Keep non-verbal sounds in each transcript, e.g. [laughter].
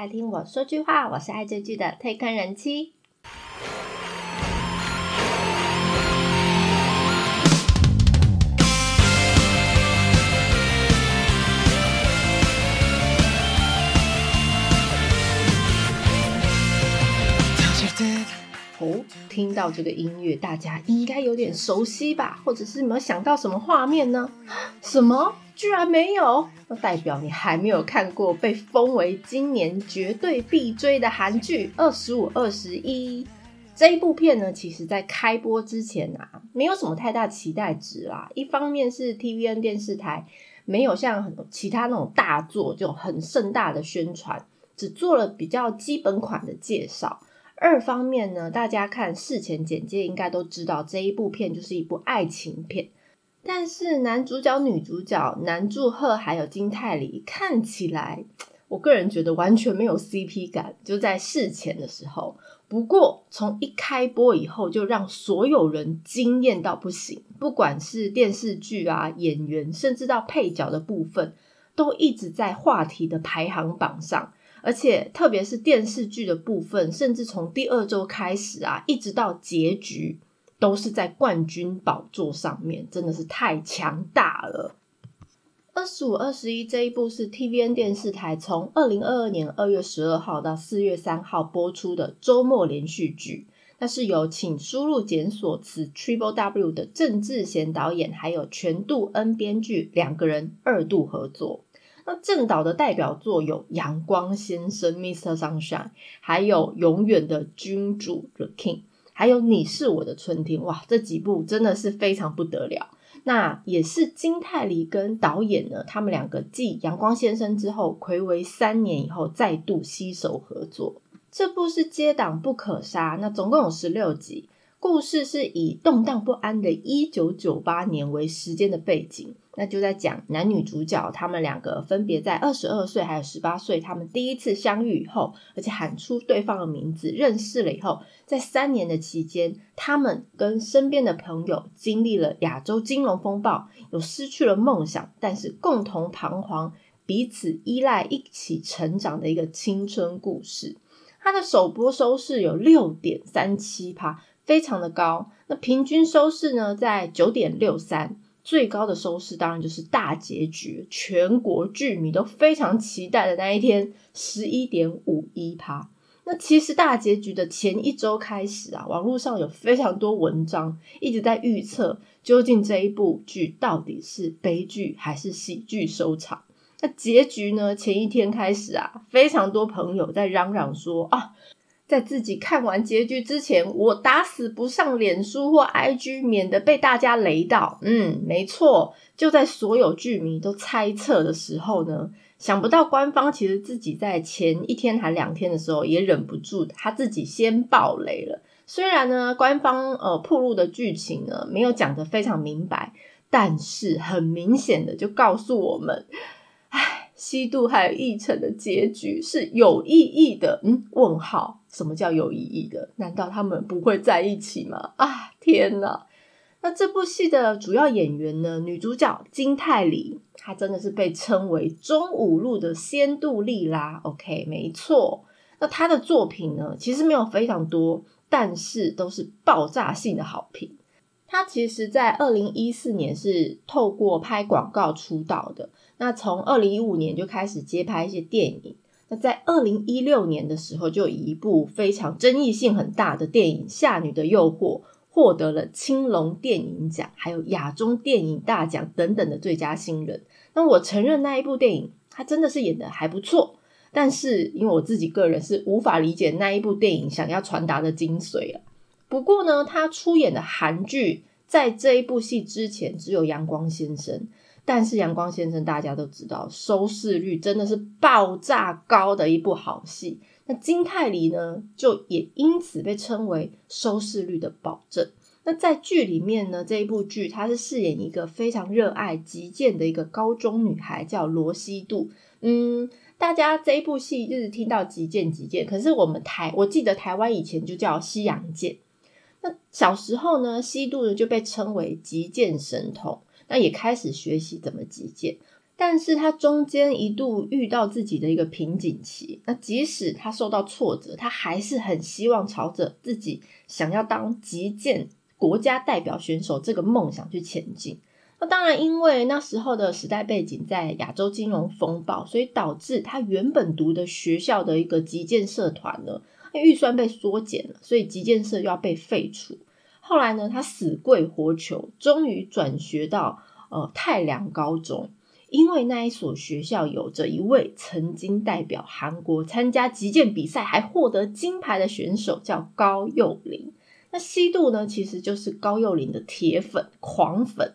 爱听我说句话，我是爱追剧的退坑人妻。哦，听到这个音乐，大家应该有点熟悉吧？或者是有没有想到什么画面呢？[gasps] 什么？居然没有？那代表你还没有看过被封为今年绝对必追的韩剧《二十五二十一》这一部片呢？其实，在开播之前啊，没有什么太大期待值啦。一方面是 TVN 电视台没有像很其他那种大作就很盛大的宣传，只做了比较基本款的介绍。二方面呢，大家看事前简介应该都知道，这一部片就是一部爱情片。但是男主角、女主角南柱赫还有金泰梨看起来，我个人觉得完全没有 CP 感，就在事前的时候。不过从一开播以后，就让所有人惊艳到不行，不管是电视剧啊、演员，甚至到配角的部分，都一直在话题的排行榜上。而且，特别是电视剧的部分，甚至从第二周开始啊，一直到结局，都是在冠军宝座上面，真的是太强大了。二十五二十一这一部是 TVN 电视台从二零二二年二月十二号到四月三号播出的周末连续剧，那是由请输入检索词 Triple W 的郑智贤导演，还有全度恩编剧两个人二度合作。那郑导的代表作有《阳光先生》Mr. Sunshine，还有《永远的君主》The King，还有《你是我的春天》。哇，这几部真的是非常不得了。那也是金泰梨跟导演呢，他们两个继《阳光先生》之后，暌违三年以后再度携手合作。这部是接档不可杀，那总共有十六集。故事是以动荡不安的1998年为时间的背景，那就在讲男女主角他们两个分别在二十二岁还有十八岁，他们第一次相遇以后，而且喊出对方的名字，认识了以后，在三年的期间，他们跟身边的朋友经历了亚洲金融风暴，有失去了梦想，但是共同彷徨，彼此依赖，一起成长的一个青春故事。它的首播收视有六点三七趴。非常的高，那平均收视呢在九点六三，最高的收视当然就是大结局，全国剧迷都非常期待的那一天，十一点五一趴。那其实大结局的前一周开始啊，网络上有非常多文章一直在预测，究竟这一部剧到底是悲剧还是喜剧收场。那结局呢，前一天开始啊，非常多朋友在嚷嚷说啊。在自己看完结局之前，我打死不上脸书或 IG，免得被大家雷到。嗯，没错，就在所有剧迷都猜测的时候呢，想不到官方其实自己在前一天还两天的时候也忍不住，他自己先爆雷了。虽然呢，官方呃铺路的剧情呢没有讲得非常明白，但是很明显的就告诉我们。西渡还有义成的结局是有意义的，嗯？问号？什么叫有意义的？难道他们不会在一起吗？啊，天哪！那这部戏的主要演员呢？女主角金泰梨，她真的是被称为中五路的仙杜丽拉。OK，没错。那她的作品呢，其实没有非常多，但是都是爆炸性的好评。她其实，在二零一四年是透过拍广告出道的。那从二零一五年就开始接拍一些电影。那在二零一六年的时候，就以一部非常争议性很大的电影《夏女的诱惑》获得了青龙电影奖，还有亚中电影大奖等等的最佳新人。那我承认那一部电影，他真的是演的还不错。但是因为我自己个人是无法理解那一部电影想要传达的精髓啊。不过呢，他出演的韩剧在这一部戏之前只有《阳光先生》。但是《阳光先生》大家都知道，收视率真的是爆炸高的一部好戏。那金泰梨呢，就也因此被称为收视率的保证。那在剧里面呢，这一部剧她是饰演一个非常热爱击剑的一个高中女孩，叫罗西度。嗯，大家这一部戏就是听到击剑击剑，可是我们台我记得台湾以前就叫西洋剑。那小时候呢，西度呢就被称为击剑神童。那也开始学习怎么击剑，但是他中间一度遇到自己的一个瓶颈期，那即使他受到挫折，他还是很希望朝着自己想要当击剑国家代表选手这个梦想去前进。那当然，因为那时候的时代背景在亚洲金融风暴，所以导致他原本读的学校的一个击剑社团呢，预算被缩减了，所以击剑社又要被废除。后来呢，他死跪活求，终于转学到呃太良高中。因为那一所学校有着一位曾经代表韩国参加击剑比赛还获得金牌的选手，叫高佑林。那西渡呢，其实就是高佑林的铁粉、狂粉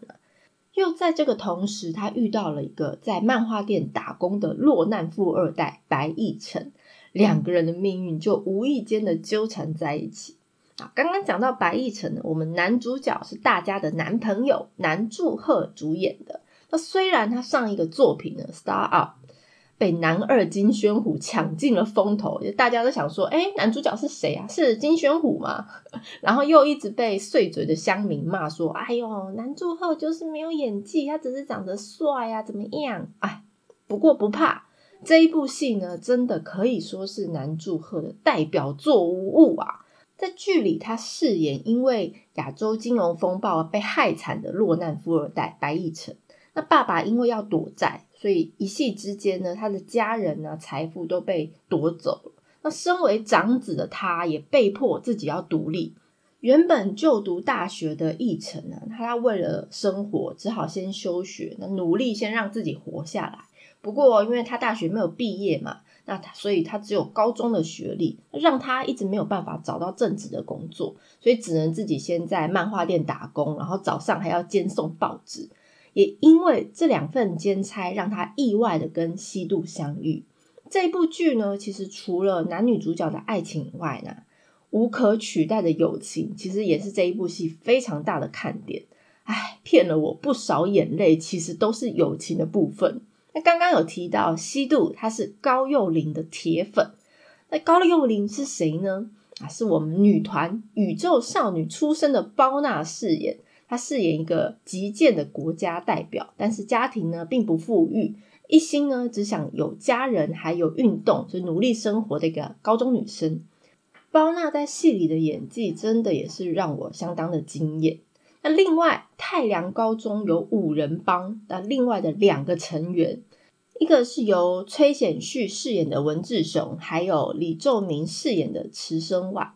又在这个同时，他遇到了一个在漫画店打工的落难富二代白亦辰，两个人的命运就无意间的纠缠在一起。啊，刚刚讲到白亦辰，我们男主角是大家的男朋友南柱赫主演的。那虽然他上一个作品呢《Star Up》被男二金宣虎抢尽了风头，大家都想说，哎，男主角是谁啊？是金宣虎吗？[laughs] 然后又一直被碎嘴的乡民骂说，哎呦，男祝贺就是没有演技，他只是长得帅啊，怎么样？哎，不过不怕，这一部戏呢，真的可以说是男祝贺的代表作无误啊。在剧里，他饰演因为亚洲金融风暴被害惨的落难富二代白亦辰。那爸爸因为要躲债，所以一夕之间呢，他的家人呢财富都被夺走了。那身为长子的他，也被迫自己要独立。原本就读大学的义成呢，他为了生活，只好先休学，那努力先让自己活下来。不过，因为他大学没有毕业嘛，那他所以他只有高中的学历，让他一直没有办法找到正职的工作，所以只能自己先在漫画店打工，然后早上还要兼送报纸。也因为这两份兼差，让他意外的跟西渡相遇。这部剧呢，其实除了男女主角的爱情以外呢，无可取代的友情，其实也是这一部戏非常大的看点。唉，骗了我不少眼泪，其实都是友情的部分。那刚刚有提到西渡，他是高幼霖的铁粉。那高幼霖是谁呢？啊，是我们女团宇宙少女出身的包娜饰演。她饰演一个极贱的国家代表，但是家庭呢并不富裕，一心呢只想有家人还有运动，就努力生活的一个高中女生。包娜在戏里的演技真的也是让我相当的惊艳。那另外太良高中有五人帮，那另外的两个成员，一个是由崔显旭饰演的文志雄，还有李仲明饰演的池生万。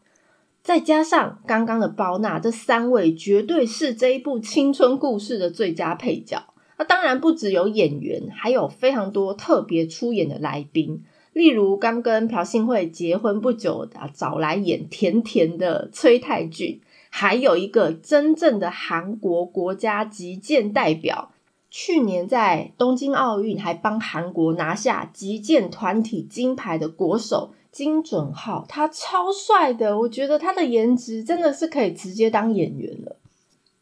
再加上刚刚的包娜，这三位绝对是这一部青春故事的最佳配角。那当然不只有演员，还有非常多特别出演的来宾，例如刚跟朴信惠结婚不久的找来演甜甜的崔泰俊，还有一个真正的韩国国家击剑代表，去年在东京奥运还帮韩国拿下击剑团体金牌的国手。金准浩，他超帅的，我觉得他的颜值真的是可以直接当演员了。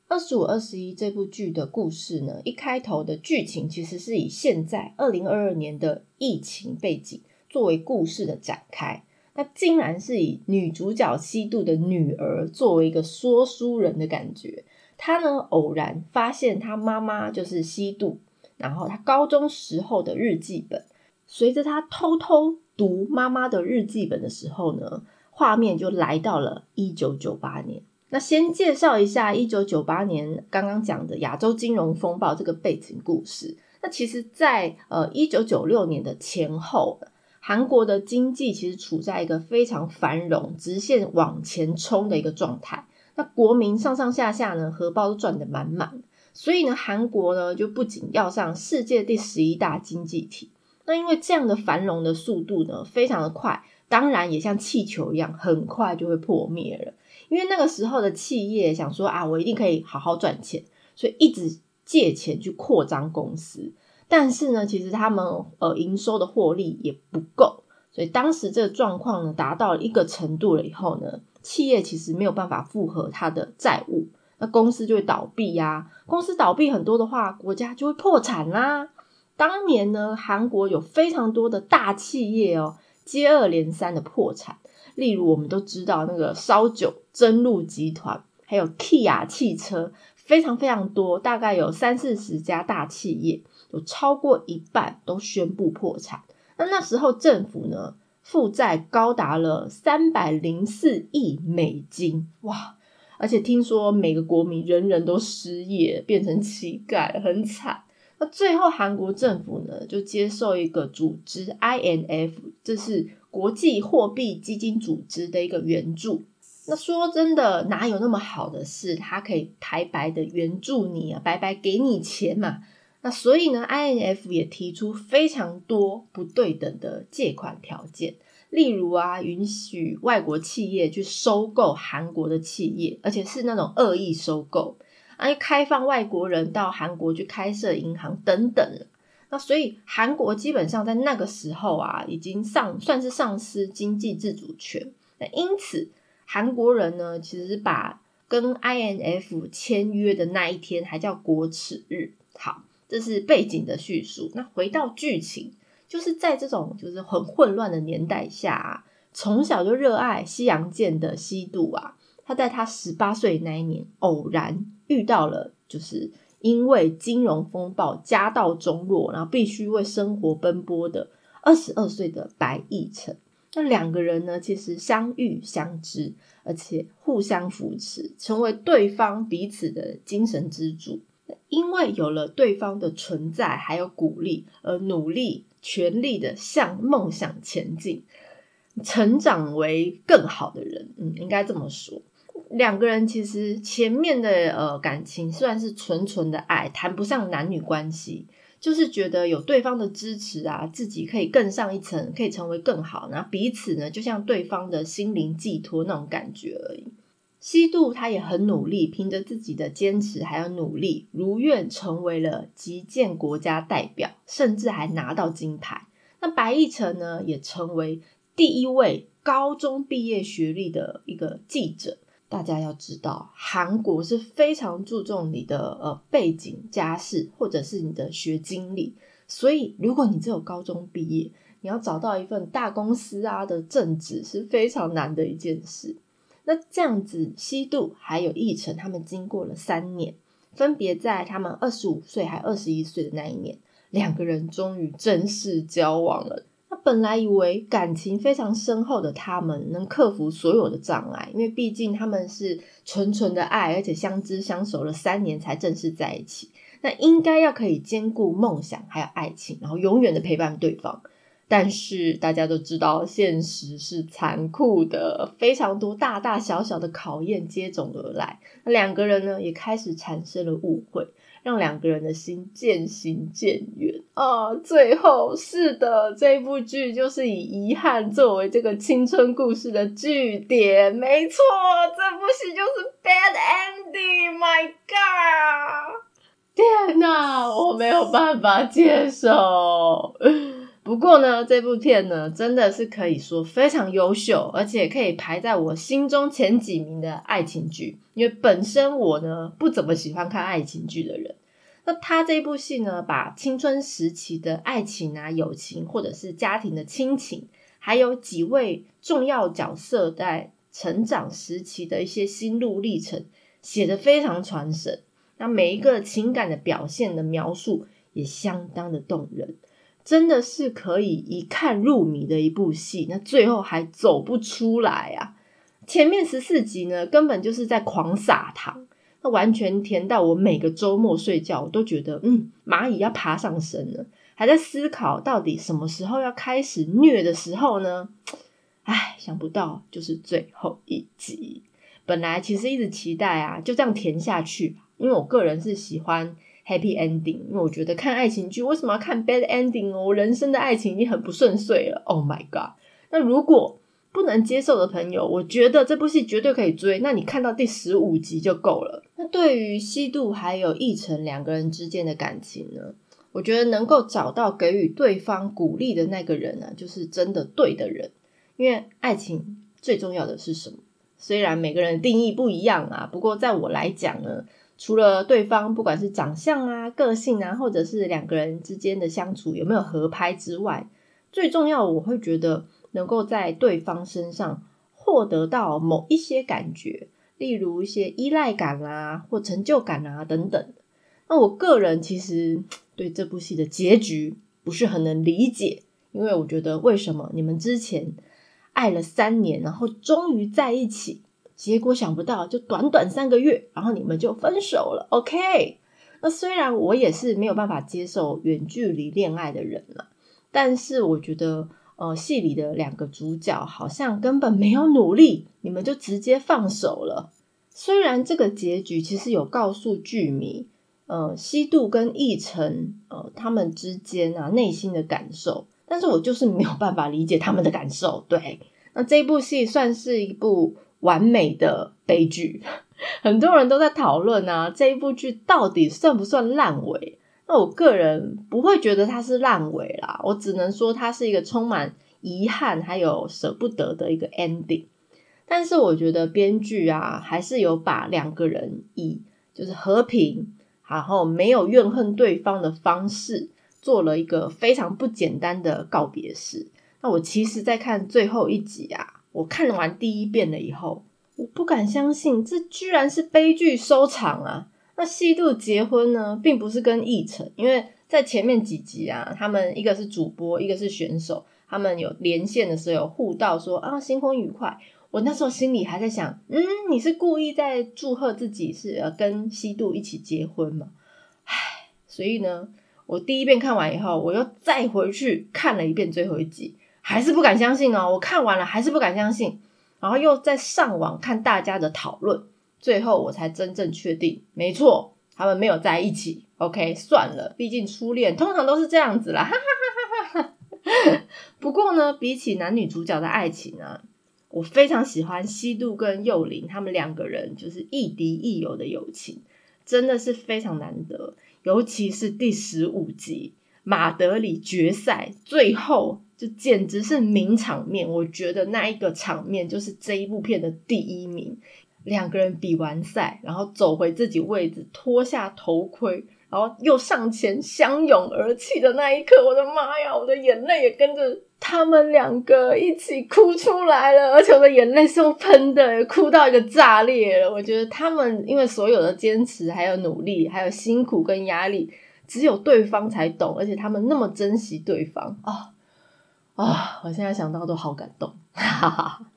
二十五二十一这部剧的故事呢，一开头的剧情其实是以现在二零二二年的疫情背景作为故事的展开。那竟然是以女主角西渡的女儿作为一个说书人的感觉。她呢偶然发现她妈妈就是西渡，然后她高中时候的日记本，随着她偷偷。读妈妈的日记本的时候呢，画面就来到了一九九八年。那先介绍一下一九九八年刚刚讲的亚洲金融风暴这个背景故事。那其实，在呃一九九六年的前后，韩国的经济其实处在一个非常繁荣、直线往前冲的一个状态。那国民上上下下呢，荷包都赚得满满，所以呢，韩国呢就不仅要上世界第十一大经济体。那因为这样的繁荣的速度呢，非常的快，当然也像气球一样，很快就会破灭了。因为那个时候的企业想说啊，我一定可以好好赚钱，所以一直借钱去扩张公司。但是呢，其实他们呃营收的获利也不够，所以当时这个状况呢达到一个程度了以后呢，企业其实没有办法复合它的债务，那公司就会倒闭呀。公司倒闭很多的话，国家就会破产啦。当年呢，韩国有非常多的大企业哦，接二连三的破产。例如，我们都知道那个烧酒真露集团，还有 Kia 汽车，非常非常多，大概有三四十家大企业。有超过一半都宣布破产。那那时候政府呢，负债高达了三百零四亿美金，哇！而且听说每个国民人人都失业，变成乞丐，很惨。那最后韩国政府呢，就接受一个组织 INF，这是国际货币基金组织的一个援助。那说真的，哪有那么好的事，他可以白白的援助你啊，白白给你钱嘛？那所以呢，INF 也提出非常多不对等的借款条件。例如啊，允许外国企业去收购韩国的企业，而且是那种恶意收购，啊，开放外国人到韩国去开设银行等等。那所以韩国基本上在那个时候啊，已经丧算是丧失经济自主权。那因此，韩国人呢，其实把跟 INF 签约的那一天还叫国耻日。好，这是背景的叙述。那回到剧情。就是在这种就是很混乱的年代下，啊从小就热爱西洋剑的西渡啊，他在他十八岁那一年偶然遇到了，就是因为金融风暴家道中落，然后必须为生活奔波的二十二岁的白亦辰。那两个人呢，其实相遇相知，而且互相扶持，成为对方彼此的精神支柱。因为有了对方的存在，还有鼓励，而努力。全力的向梦想前进，成长为更好的人。嗯，应该这么说。两个人其实前面的呃感情虽然是纯纯的爱，谈不上男女关系，就是觉得有对方的支持啊，自己可以更上一层，可以成为更好，然后彼此呢就像对方的心灵寄托那种感觉而已。西渡他也很努力，凭着自己的坚持还有努力，如愿成为了击剑国家代表，甚至还拿到金牌。那白亦辰呢，也成为第一位高中毕业学历的一个记者。大家要知道，韩国是非常注重你的呃背景、家世或者是你的学经历，所以如果你只有高中毕业，你要找到一份大公司啊的正职是非常难的一件事。那这样子，西渡还有义成，他们经过了三年，分别在他们二十五岁还二十一岁的那一年，两个人终于正式交往了。那本来以为感情非常深厚的他们，能克服所有的障碍，因为毕竟他们是纯纯的爱，而且相知相守了三年才正式在一起，那应该要可以兼顾梦想还有爱情，然后永远的陪伴对方。但是大家都知道，现实是残酷的，非常多大大小小的考验接踵而来。那两个人呢，也开始产生了误会，让两个人的心渐行渐远啊。最后，是的，这部剧就是以遗憾作为这个青春故事的句点。没错，这部戏就是 bad ending。My God！天哪，我没有办法接受。不过呢，这部片呢，真的是可以说非常优秀，而且可以排在我心中前几名的爱情剧。因为本身我呢不怎么喜欢看爱情剧的人，那他这部戏呢，把青春时期的爱情啊、友情，或者是家庭的亲情，还有几位重要角色在成长时期的一些心路历程，写得非常传神。那每一个情感的表现的描述也相当的动人。真的是可以一看入迷的一部戏，那最后还走不出来啊！前面十四集呢，根本就是在狂撒糖，那完全甜到我每个周末睡觉，我都觉得嗯，蚂蚁要爬上身了，还在思考到底什么时候要开始虐的时候呢？唉，想不到就是最后一集。本来其实一直期待啊，就这样甜下去，因为我个人是喜欢。Happy ending，因为我觉得看爱情剧为什么要看 bad ending 哦？我人生的爱情已经很不顺遂了。Oh my god！那如果不能接受的朋友，我觉得这部戏绝对可以追。那你看到第十五集就够了。那对于西渡还有义成两个人之间的感情呢？我觉得能够找到给予对方鼓励的那个人呢，就是真的对的人。因为爱情最重要的是什么？虽然每个人定义不一样啊，不过在我来讲呢。除了对方不管是长相啊、个性啊，或者是两个人之间的相处有没有合拍之外，最重要我会觉得能够在对方身上获得到某一些感觉，例如一些依赖感啊或成就感啊等等。那我个人其实 [tsk] 对这部戏的结局不是很能理解，因为我觉得为什么你们之前爱了三年，然后终于在一起，结果想不到就短短三个月，然后你们就分手了。OK，那虽然我也是没有办法接受远距离恋爱的人了，但是我觉得。呃，戏里的两个主角好像根本没有努力，你们就直接放手了。虽然这个结局其实有告诉剧迷，呃，西渡跟奕晨，呃，他们之间啊内心的感受，但是我就是没有办法理解他们的感受。对，那这部戏算是一部完美的悲剧，[laughs] 很多人都在讨论啊，这一部剧到底算不算烂尾？那我个人不会觉得它是烂尾啦，我只能说它是一个充满遗憾还有舍不得的一个 ending。但是我觉得编剧啊，还是有把两个人以就是和平，然后没有怨恨对方的方式，做了一个非常不简单的告别式。那我其实，在看最后一集啊，我看完第一遍了以后，我不敢相信，这居然是悲剧收场啊！那西渡结婚呢，并不是跟义成，因为在前面几集啊，他们一个是主播，一个是选手，他们有连线的时候有互道说啊新婚愉快。我那时候心里还在想，嗯，你是故意在祝贺自己是呃跟西渡一起结婚吗？唉，所以呢，我第一遍看完以后，我又再回去看了一遍最后一集，还是不敢相信哦。我看完了还是不敢相信，然后又在上网看大家的讨论。最后我才真正确定，没错，他们没有在一起。OK，算了，毕竟初恋通常都是这样子啦。哈哈哈哈哈。[laughs] 不过呢，比起男女主角的爱情呢，我非常喜欢西渡跟幼玲他们两个人就是亦敌亦友的友情，真的是非常难得。尤其是第十五集马德里决赛，最后就简直是名场面。我觉得那一个场面就是这一部片的第一名。两个人比完赛，然后走回自己位置，脱下头盔，然后又上前相拥而泣的那一刻，我的妈呀，我的眼泪也跟着他们两个一起哭出来了，而且我的眼泪是用喷的，哭到一个炸裂了。我觉得他们因为所有的坚持、还有努力、还有辛苦跟压力，只有对方才懂，而且他们那么珍惜对方啊啊！我现在想到都好感动，哈哈。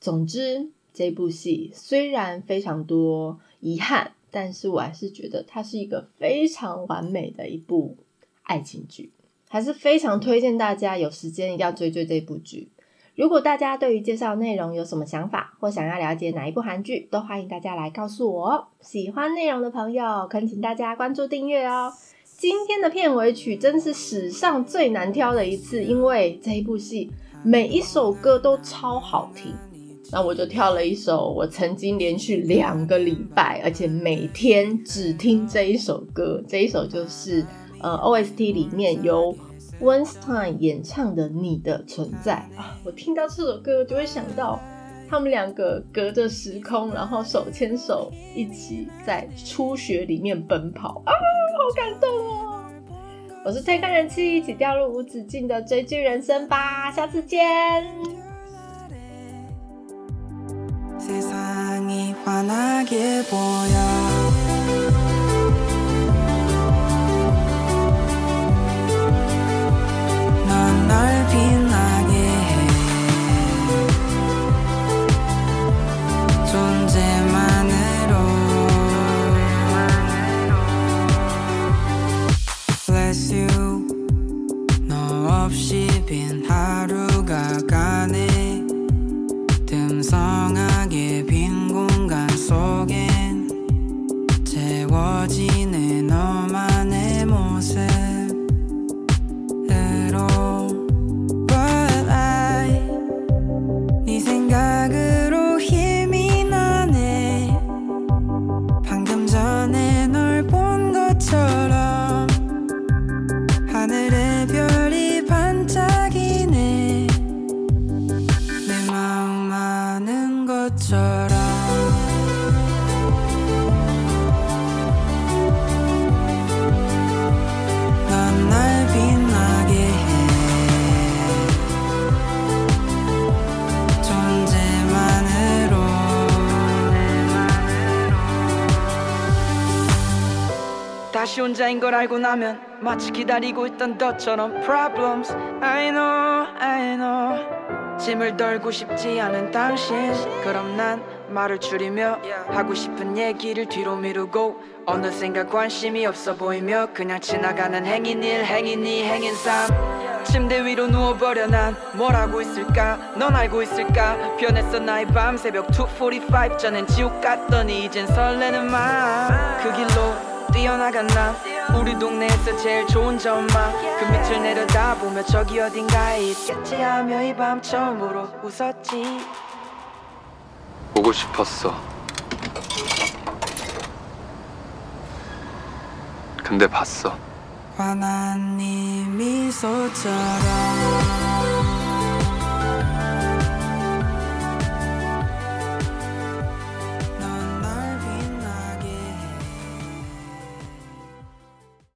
总之。这部戏虽然非常多遗憾，但是我还是觉得它是一个非常完美的一部爱情剧，还是非常推荐大家有时间一定要追追这部剧。如果大家对于介绍内容有什么想法，或想要了解哪一部韩剧，都欢迎大家来告诉我。喜欢内容的朋友，恳请大家关注订阅哦。今天的片尾曲真是史上最难挑的一次，因为这一部戏每一首歌都超好听。那我就跳了一首我曾经连续两个礼拜，而且每天只听这一首歌。这一首就是呃 OST 里面由 Weinstein 演唱的《你的存在》啊。我听到这首歌就会想到他们两个隔着时空，然后手牵手一起在初雪里面奔跑啊，好感动哦！我是推开人气，一起掉入无止境的追剧人生吧，下次见。 없이 빈 하루가 가네. 혼자인 걸 알고 나면 마치 기다리고 있던 너처럼 problems. I know I know. 짐을 덜고 싶지 않은 당신. 그럼 난 말을 줄이며 하고 싶은 얘기를 뒤로 미루고 어느샌가 관심이 없어 보이며 그냥 지나가는 행인 일 행인 이 행인 삶 침대 위로 누워버려 난 뭘 하고 있을까? 넌 알고 있을까? 변했어 나의 밤 새벽 2.45 전엔 지옥 같더니 이젠 설레는 마그 길로 뛰어나간 나 우리 동네에서 제일 좋은 점만 그 밑을 내려다보며 저기 어딘가에 있겠지 하며 이 밤 처음으로 웃었지 보고 싶었어. 근데 봤어. 환한 네 미소처럼